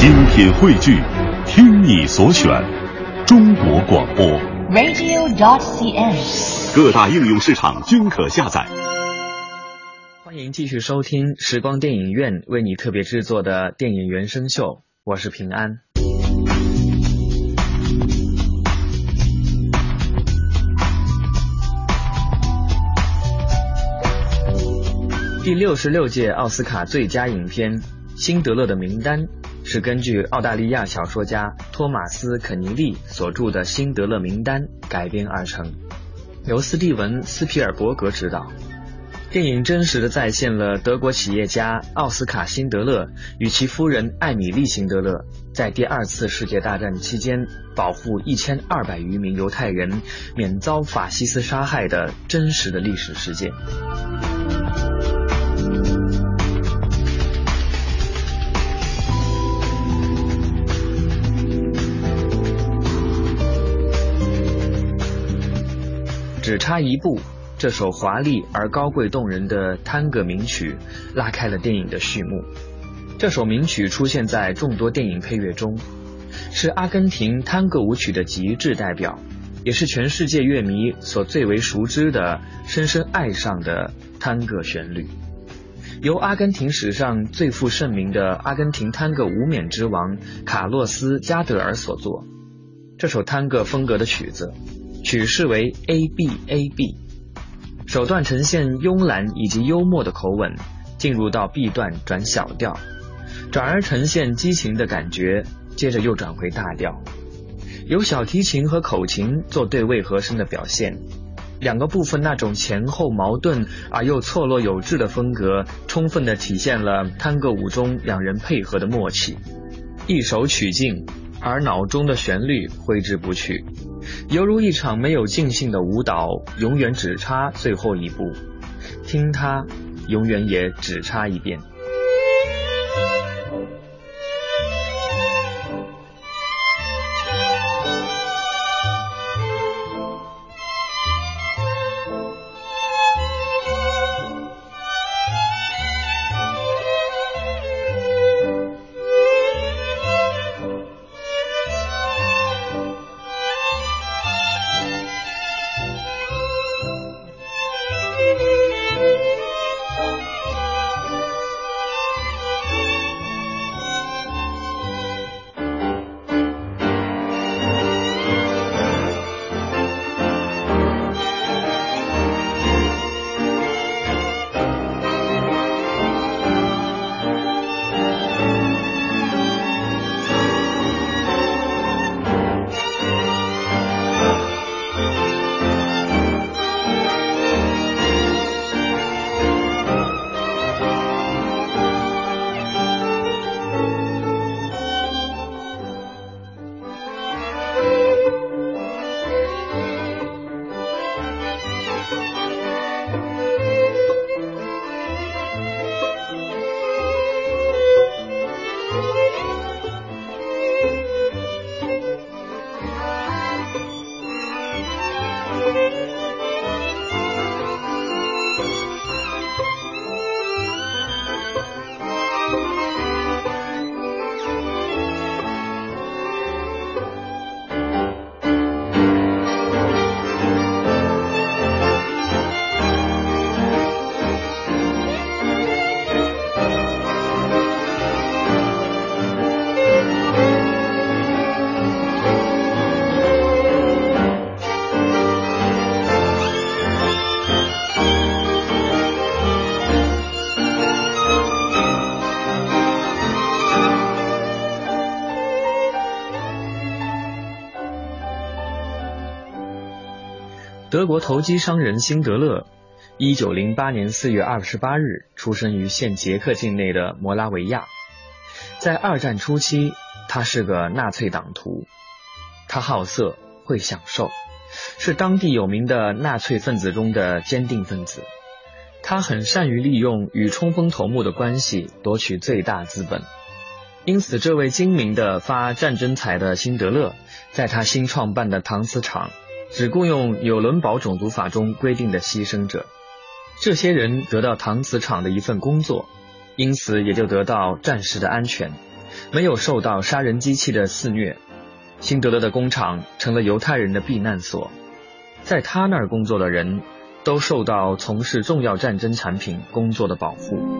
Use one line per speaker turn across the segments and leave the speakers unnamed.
精品汇聚，听你所选，中国广播。
radio.dot.cn，。
各大应用市场均可下载。
欢迎继续收听时光电影院为你特别制作的电影原声秀，我是平安。第六十六届奥斯卡最佳影片《辛德勒的名单》是根据澳大利亚小说家托马斯·肯尼利所著的《辛德勒名单》改编而成，由斯蒂文·斯皮尔伯格执导。电影真实的再现了德国企业家奥斯卡·辛德勒与其夫人艾米丽·辛德勒在第二次世界大战期间保护一千二百余名犹太人免遭法西斯杀害的真实的历史事件。只差一步，这首华丽而高贵动人的探戈名曲拉开了电影的序幕。这首名曲出现在众多电影配乐中，是阿根廷探戈舞曲的极致代表，也是全世界乐迷所最为熟知的、深深爱上的探戈旋律。由阿根廷史上最负盛名的阿根廷探戈无冕之王卡洛斯·加德尔所作。这首探戈风格的曲子。曲式为 A B A B，首段呈现慵懒以及幽默的口吻，进入到 B 段转小调，转而呈现激情的感觉，接着又转回大调，由小提琴和口琴做对位和声的表现，两个部分那种前后矛盾而又错落有致的风格，充分的体现了探戈舞中两人配合的默契，一首曲尽，而脑中的旋律挥之不去。犹如一场没有尽兴的舞蹈，永远只差最后一步。听它，永远也只差一遍。德国投机商人辛德勒，一九零八年四月二十八日出生于现捷克境内的摩拉维亚。在二战初期，他是个纳粹党徒。他好色，会享受，是当地有名的纳粹分子中的坚定分子。他很善于利用与冲锋头目的关系夺取最大资本。因此，这位精明的发战争财的辛德勒，在他新创办的搪瓷厂。只雇佣纽伦堡种族法中规定的牺牲者，这些人得到搪瓷厂的一份工作，因此也就得到暂时的安全。没有受到杀人机器的肆虐。辛德勒的工厂成了犹太人的避难所，在他那儿工作的人都受到从事重要战争产品工作的保护。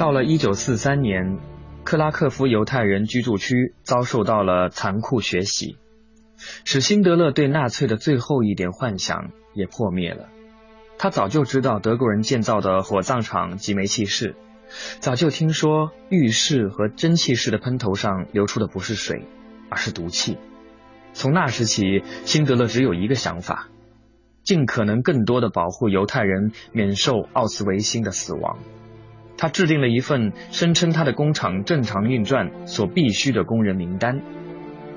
到了一九四三年，克拉克夫犹太人居住区遭受到了残酷血洗，使辛德勒对纳粹的最后一点幻想也破灭了。他早就知道德国人建造的火葬场及煤气室，早就听说浴室和蒸汽室的喷头上流出的不是水，而是毒气。从那时起，辛德勒只有一个想法：尽可能更多的保护犹太人免受奥斯维辛的死亡。他制定了一份声称他的工厂正常运转所必须的工人名单，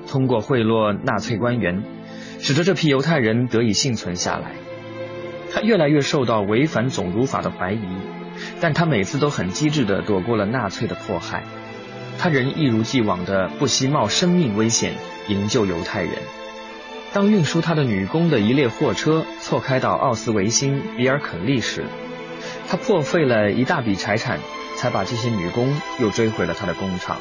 通过贿赂纳粹官员，使得这批犹太人得以幸存下来。他越来越受到违反种族法的怀疑，但他每次都很机智地躲过了纳粹的迫害。他仍一如既往地不惜冒生命危险营救犹太人。当运输他的女工的一列货车错开到奥斯维辛比尔肯利时，他破费了一大笔财产，才把这些女工又追回了他的工厂。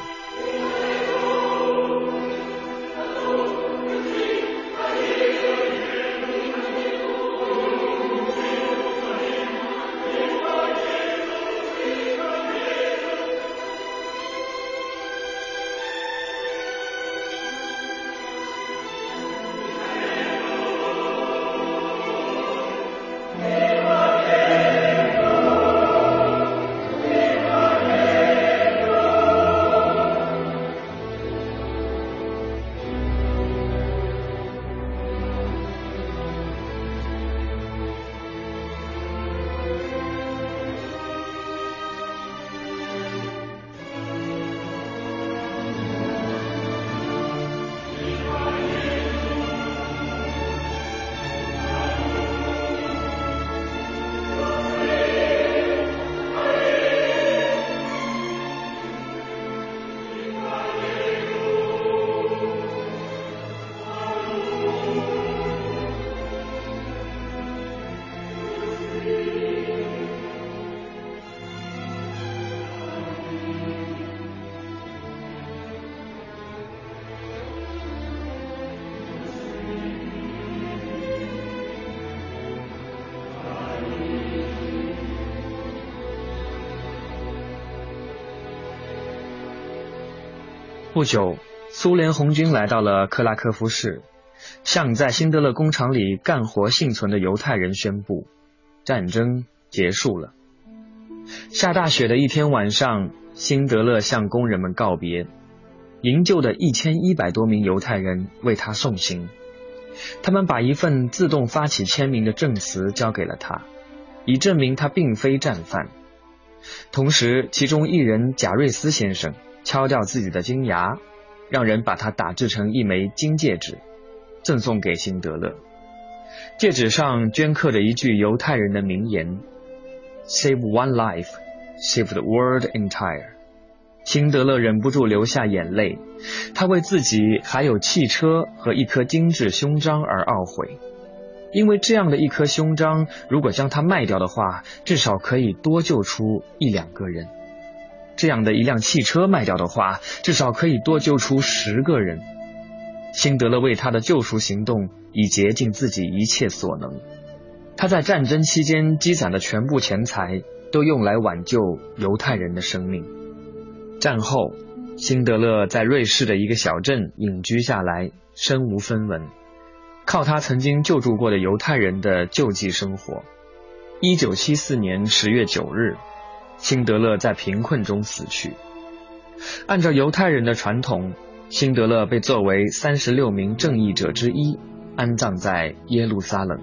不久，苏联红军来到了克拉科夫市，向在辛德勒工厂里干活幸存的犹太人宣布，战争结束了。下大雪的一天晚上，辛德勒向工人们告别，营救的一千一百多名犹太人为他送行。他们把一份自动发起签名的证词交给了他，以证明他并非战犯。同时，其中一人贾瑞斯先生。敲掉自己的金牙，让人把它打制成一枚金戒指，赠送给辛德勒。戒指上镌刻着一句犹太人的名言：“Save one life, save the world entire。”辛德勒忍不住流下眼泪，他为自己还有汽车和一颗精致胸章而懊悔，因为这样的一颗胸章，如果将它卖掉的话，至少可以多救出一两个人。这样的一辆汽车卖掉的话，至少可以多救出十个人。辛德勒为他的救赎行动已竭尽自己一切所能。他在战争期间积攒的全部钱财都用来挽救犹太人的生命。战后，辛德勒在瑞士的一个小镇隐居下来，身无分文，靠他曾经救助过的犹太人的救济生活。一九七四年十月九日。辛德勒在贫困中死去。按照犹太人的传统，辛德勒被作为三十六名正义者之一，安葬在耶路撒冷。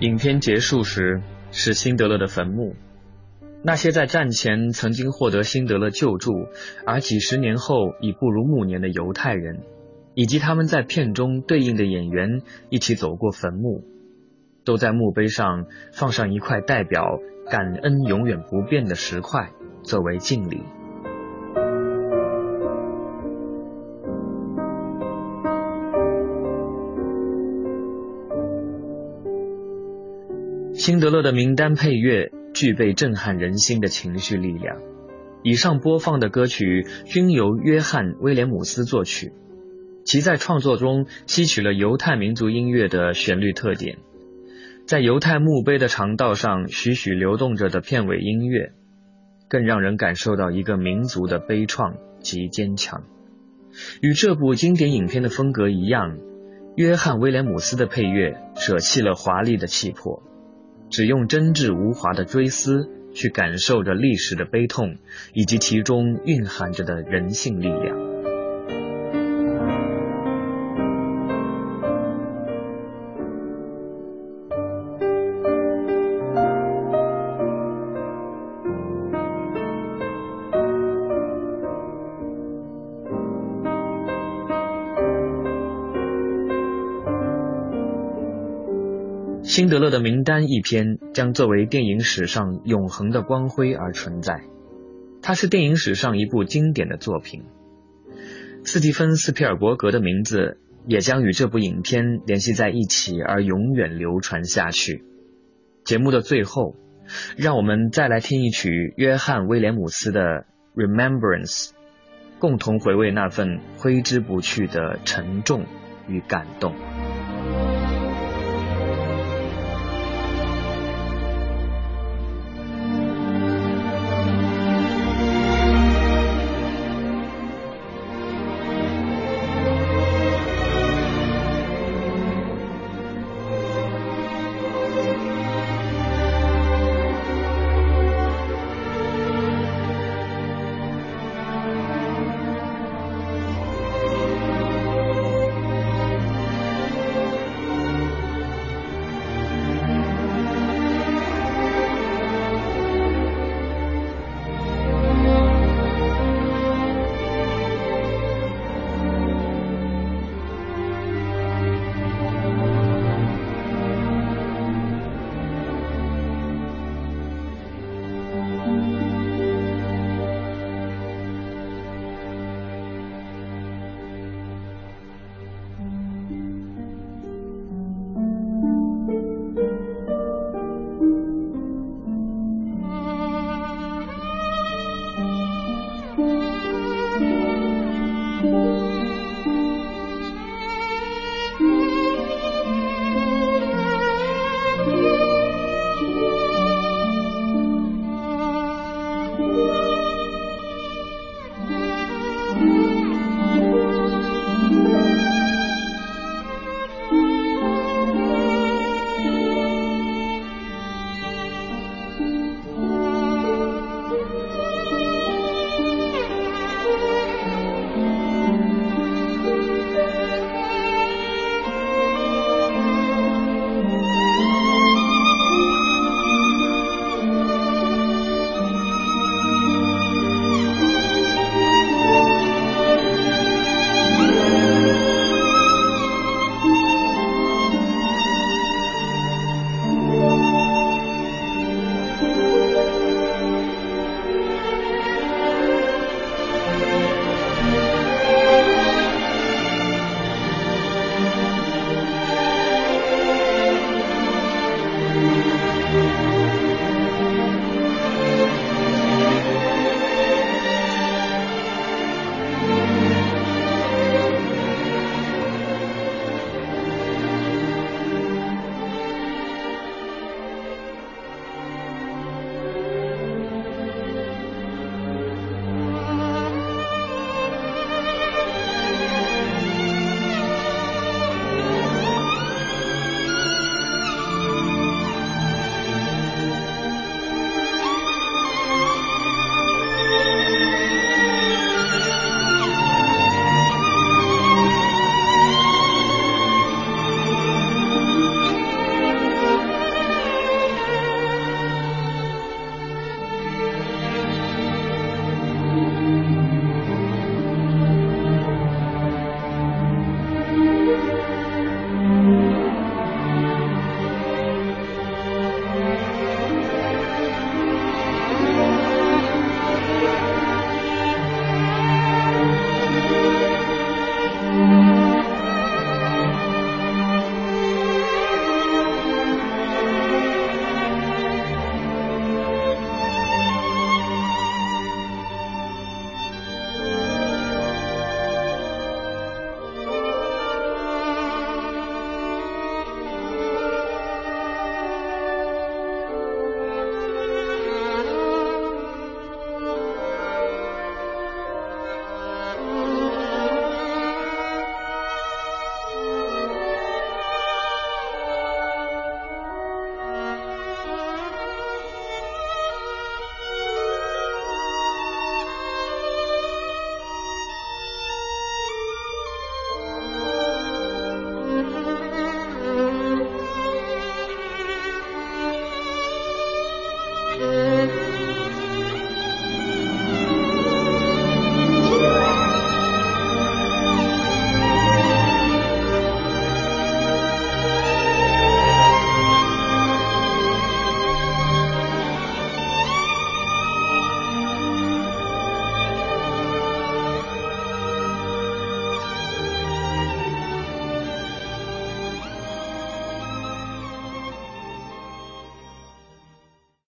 影片结束时是辛德勒的坟墓，那些在战前曾经获得辛德勒救助，而几十年后已步入暮年的犹太人，以及他们在片中对应的演员一起走过坟墓，都在墓碑上放上一块代表感恩永远不变的石块，作为敬礼。辛德勒的名单配乐具备震撼人心的情绪力量。以上播放的歌曲均由约翰·威廉姆斯作曲，其在创作中吸取了犹太民族音乐的旋律特点。在犹太墓碑的长道上徐徐流动着的片尾音乐，更让人感受到一个民族的悲怆及坚强。与这部经典影片的风格一样，约翰·威廉姆斯的配乐舍弃了华丽的气魄。只用真挚无华的追思去感受着历史的悲痛，以及其中蕴含着的人性力量。辛德勒的名单一篇将作为电影史上永恒的光辉而存在，它是电影史上一部经典的作品。斯蒂芬斯皮尔伯格的名字也将与这部影片联系在一起，而永远流传下去。节目的最后，让我们再来听一曲约翰威廉姆斯的《Remembrance》，共同回味那份挥之不去的沉重与感动。